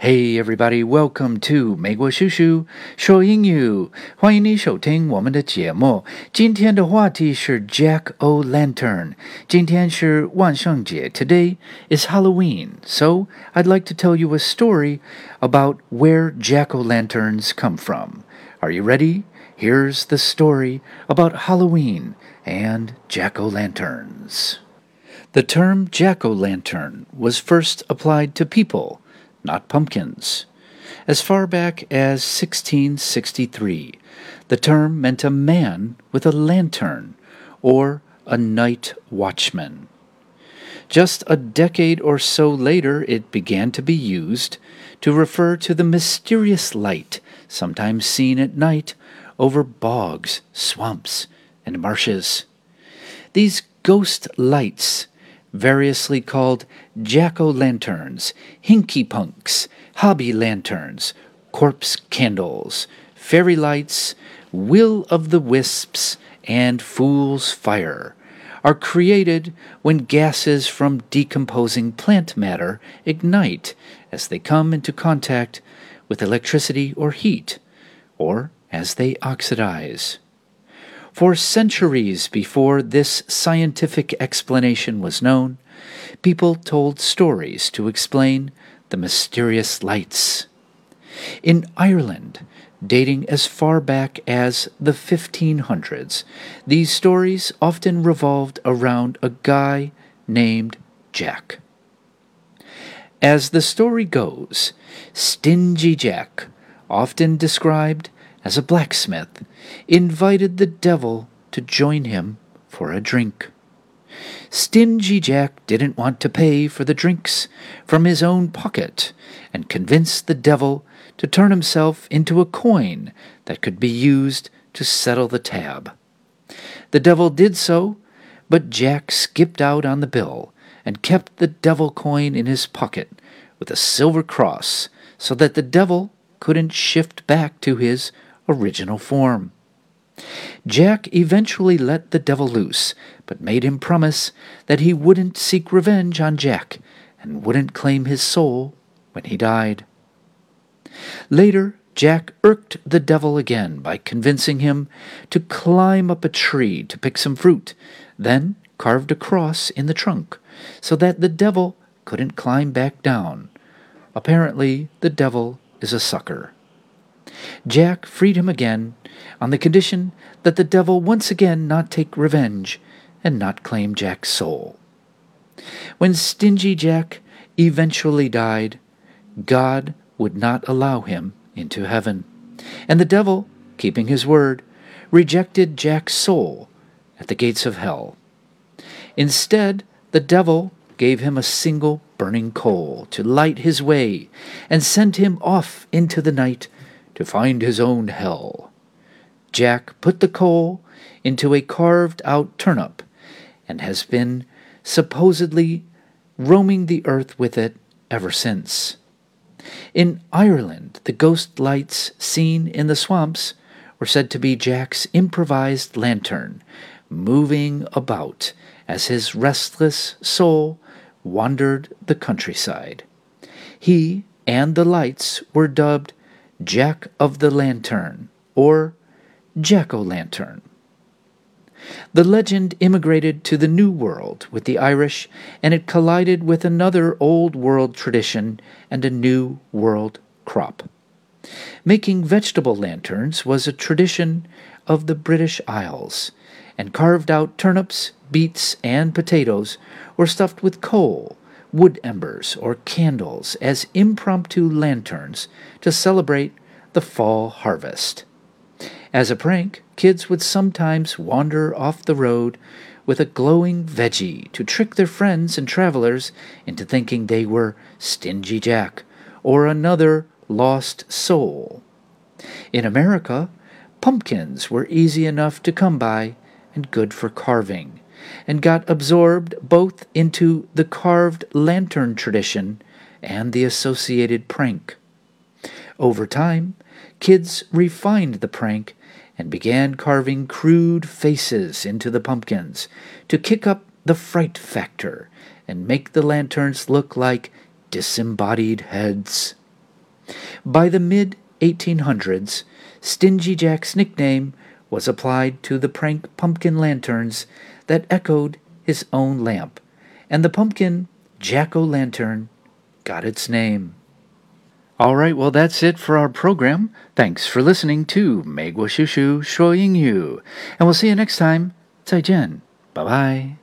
Hey everybody, welcome to 美国叔叔说英语，欢迎你收听我们的节目。今天的话题是 Jack O' Lantern。今天是万圣节，Today is Halloween. So I'd like to tell you a story about where Jack O' Lanterns come from. Are you ready? Here's the story about Halloween and Jack O' Lanterns. The term Jack O' Lantern was first applied to people not pumpkins. As far back as 1663, the term meant a man with a lantern or a night watchman. Just a decade or so later, it began to be used to refer to the mysterious light sometimes seen at night over bogs, swamps, and marshes. These ghost lights variously called jack o' lanterns, hinky punks, hobby lanterns, corpse candles, fairy lights, will of the wisps, and fool's fire, are created when gases from decomposing plant matter ignite as they come into contact with electricity or heat, or as they oxidize. For centuries before this scientific explanation was known, people told stories to explain the mysterious lights. In Ireland, dating as far back as the 1500s, these stories often revolved around a guy named Jack. As the story goes, Stingy Jack, often described as a blacksmith, invited the devil to join him for a drink. Stingy Jack didn't want to pay for the drinks from his own pocket and convinced the devil to turn himself into a coin that could be used to settle the tab. The devil did so, but Jack skipped out on the bill and kept the devil coin in his pocket with a silver cross so that the devil couldn't shift back to his original form. Jack eventually let the devil loose, but made him promise that he wouldn't seek revenge on Jack and wouldn't claim his soul when he died. Later, Jack irked the devil again by convincing him to climb up a tree to pick some fruit, then carved a cross in the trunk so that the devil couldn't climb back down. Apparently, the devil is a sucker. Jack freed him again on the condition that the devil once again not take revenge and not claim Jack's soul. When Stingy Jack eventually died, God would not allow him into heaven, and the devil, keeping his word, rejected Jack's soul at the gates of hell. Instead, the devil gave him a single burning coal to light his way and sent him off into the night to find his own hell. Jack put the coal into a carved out turnip and has been supposedly roaming the earth with it ever since. In Ireland, the ghost lights seen in the swamps were said to be Jack's improvised lantern, moving about as his restless soul wandered the countryside. He and the lights were dubbed Jack of the Lantern, or Jack o' Lantern. The legend immigrated to the New World with the Irish, and it collided with another Old World tradition and a New World crop. Making vegetable lanterns was a tradition of the British Isles, and carved out turnips, beets, and potatoes were stuffed with coal wood embers, or candles as impromptu lanterns to celebrate the fall harvest. As a prank, kids would sometimes wander off the road with a glowing veggie to trick their friends and travelers into thinking they were Stingy Jack or another lost soul. In America, pumpkins were easy enough to come by and good for carving and got absorbed both into the carved lantern tradition and the associated prank. Over time, kids refined the prank and began carving crude faces into the pumpkins to kick up the fright factor and make the lanterns look like disembodied heads. By the mid 1800s, Stingy Jack's nickname was applied to the prank pumpkin lanterns that echoed his own lamp, and the pumpkin jack o' lantern got its name. All right, well, that's it for our program. Thanks for listening to Meiguo Shushu Shuo Yingyu, and we'll see you next time. Zaijian. Bye bye.